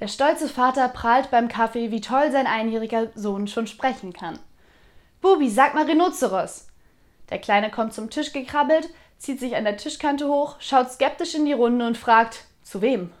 Der stolze Vater prahlt beim Kaffee, wie toll sein einjähriger Sohn schon sprechen kann. Bubi, sag mal Rhinoceros. Der Kleine kommt zum Tisch gekrabbelt, zieht sich an der Tischkante hoch, schaut skeptisch in die Runde und fragt, zu wem?